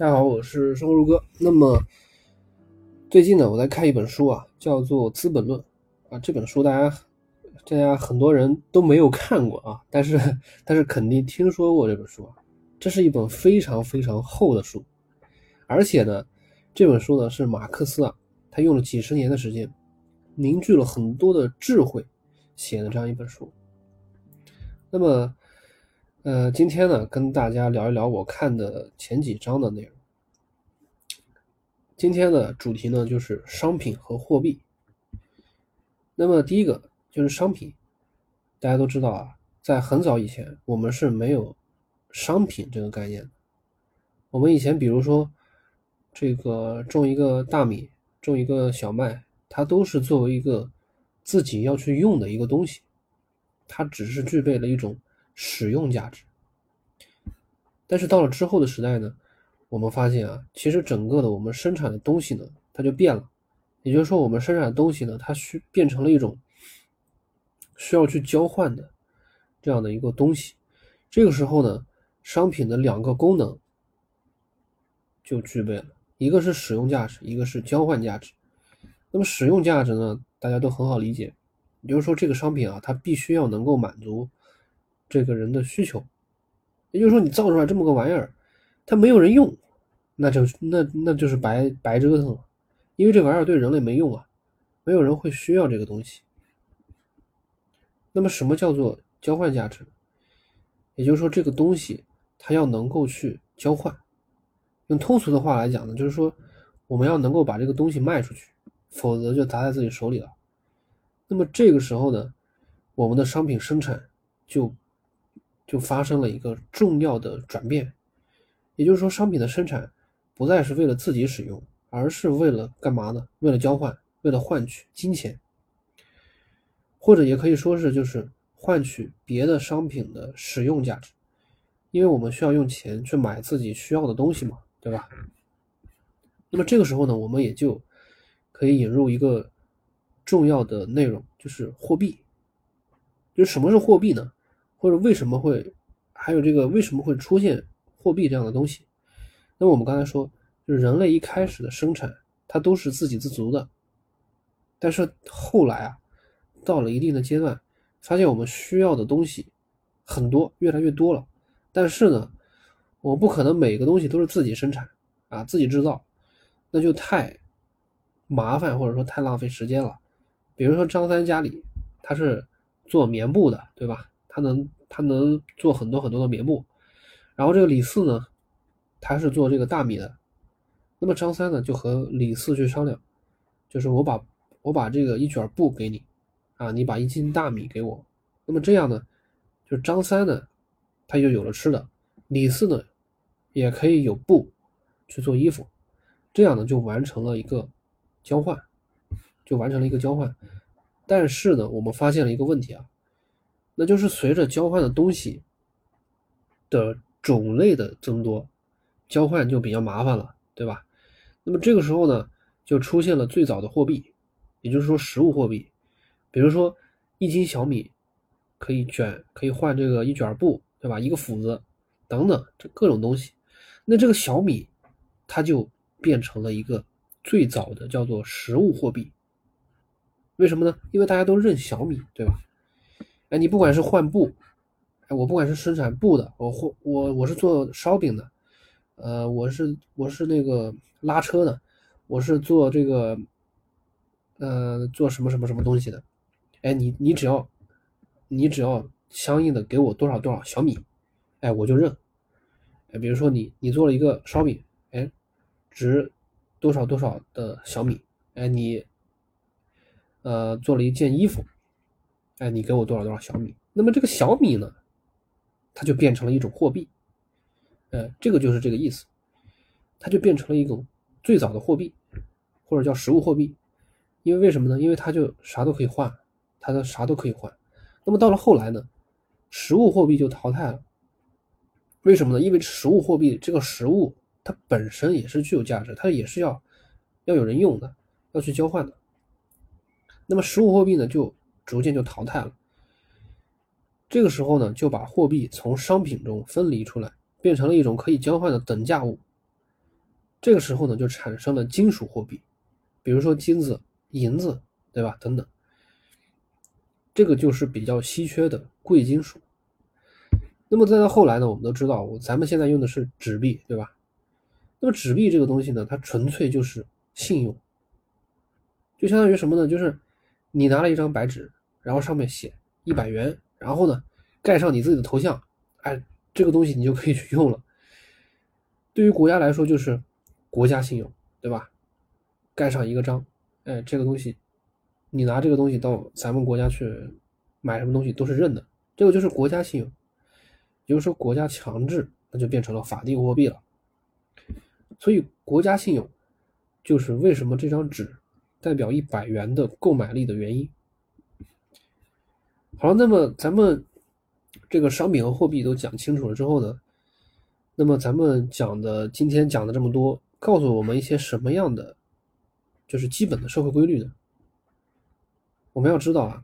大家好，我是生活如歌。那么最近呢，我在看一本书啊，叫做《资本论》啊。这本书大家大家很多人都没有看过啊，但是 但是肯定听说过这本书啊。这是一本非常非常厚的书，而且呢，这本书呢是马克思啊，他用了几十年的时间，凝聚了很多的智慧写的这样一本书。那么。呃，今天呢，跟大家聊一聊我看的前几章的内容。今天的主题呢，就是商品和货币。那么第一个就是商品，大家都知道啊，在很早以前，我们是没有商品这个概念的。我们以前，比如说这个种一个大米，种一个小麦，它都是作为一个自己要去用的一个东西，它只是具备了一种。使用价值，但是到了之后的时代呢，我们发现啊，其实整个的我们生产的东西呢，它就变了。也就是说，我们生产的东西呢，它需变成了一种需要去交换的这样的一个东西。这个时候呢，商品的两个功能就具备了，一个是使用价值，一个是交换价值。那么使用价值呢，大家都很好理解，也就是说，这个商品啊，它必须要能够满足。这个人的需求，也就是说，你造出来这么个玩意儿，它没有人用，那就那那就是白白折腾了，因为这玩意儿对人类没用啊，没有人会需要这个东西。那么，什么叫做交换价值？也就是说，这个东西它要能够去交换。用通俗的话来讲呢，就是说，我们要能够把这个东西卖出去，否则就砸在自己手里了。那么这个时候呢，我们的商品生产就。就发生了一个重要的转变，也就是说，商品的生产不再是为了自己使用，而是为了干嘛呢？为了交换，为了换取金钱，或者也可以说是就是换取别的商品的使用价值，因为我们需要用钱去买自己需要的东西嘛，对吧？那么这个时候呢，我们也就可以引入一个重要的内容，就是货币。就什么是货币呢？或者为什么会还有这个为什么会出现货币这样的东西？那我们刚才说，就是人类一开始的生产，它都是自给自足的。但是后来啊，到了一定的阶段，发现我们需要的东西很多，越来越多了。但是呢，我不可能每个东西都是自己生产啊，自己制造，那就太麻烦或者说太浪费时间了。比如说张三家里他是做棉布的，对吧？他能他能做很多很多的棉布，然后这个李四呢，他是做这个大米的，那么张三呢就和李四去商量，就是我把我把这个一卷布给你，啊，你把一斤大米给我，那么这样呢，就张三呢，他就有了吃的，李四呢，也可以有布去做衣服，这样呢就完成了一个交换，就完成了一个交换，但是呢，我们发现了一个问题啊。那就是随着交换的东西的种类的增多，交换就比较麻烦了，对吧？那么这个时候呢，就出现了最早的货币，也就是说实物货币，比如说一斤小米可以卷，可以换这个一卷布，对吧？一个斧子等等，这各种东西。那这个小米它就变成了一个最早的叫做实物货币。为什么呢？因为大家都认小米，对吧？哎，你不管是换布，哎，我不管是生产布的，我或我我是做烧饼的，呃，我是我是那个拉车的，我是做这个，呃，做什么什么什么东西的，哎，你你只要，你只要相应的给我多少多少小米，哎，我就认，哎，比如说你你做了一个烧饼，哎，值多少多少的小米，哎，你，呃，做了一件衣服。哎，你给我多少多少小米？那么这个小米呢，它就变成了一种货币。呃，这个就是这个意思，它就变成了一种最早的货币，或者叫实物货币。因为为什么呢？因为它就啥都可以换，它的啥都可以换。那么到了后来呢，实物货币就淘汰了。为什么呢？因为实物货币这个实物它本身也是具有价值，它也是要要有人用的，要去交换的。那么实物货币呢，就逐渐就淘汰了。这个时候呢，就把货币从商品中分离出来，变成了一种可以交换的等价物。这个时候呢，就产生了金属货币，比如说金子、银子，对吧？等等，这个就是比较稀缺的贵金属。那么再到后来呢，我们都知道，咱们现在用的是纸币，对吧？那么纸币这个东西呢，它纯粹就是信用，就相当于什么呢？就是你拿了一张白纸，然后上面写一百元，然后呢盖上你自己的头像，哎，这个东西你就可以去用了。对于国家来说，就是国家信用，对吧？盖上一个章，哎，这个东西你拿这个东西到咱们国家去买什么东西都是认的，这个就是国家信用。也就是说，国家强制，那就变成了法定货币了。所以，国家信用就是为什么这张纸代表一百元的购买力的原因。好，那么咱们这个商品和货币都讲清楚了之后呢，那么咱们讲的今天讲的这么多，告诉我们一些什么样的就是基本的社会规律呢？我们要知道啊，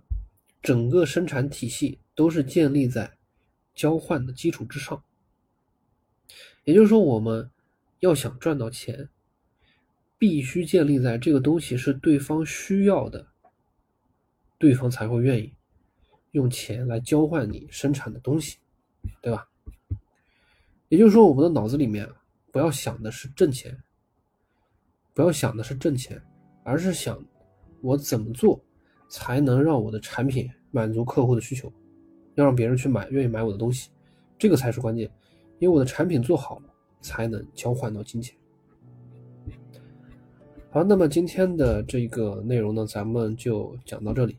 整个生产体系都是建立在交换的基础之上，也就是说，我们。要想赚到钱，必须建立在这个东西是对方需要的，对方才会愿意用钱来交换你生产的东西，对吧？也就是说，我们的脑子里面不要想的是挣钱，不要想的是挣钱，而是想我怎么做才能让我的产品满足客户的需求，要让别人去买，愿意买我的东西，这个才是关键，因为我的产品做好了。才能交换到金钱。好，那么今天的这个内容呢，咱们就讲到这里。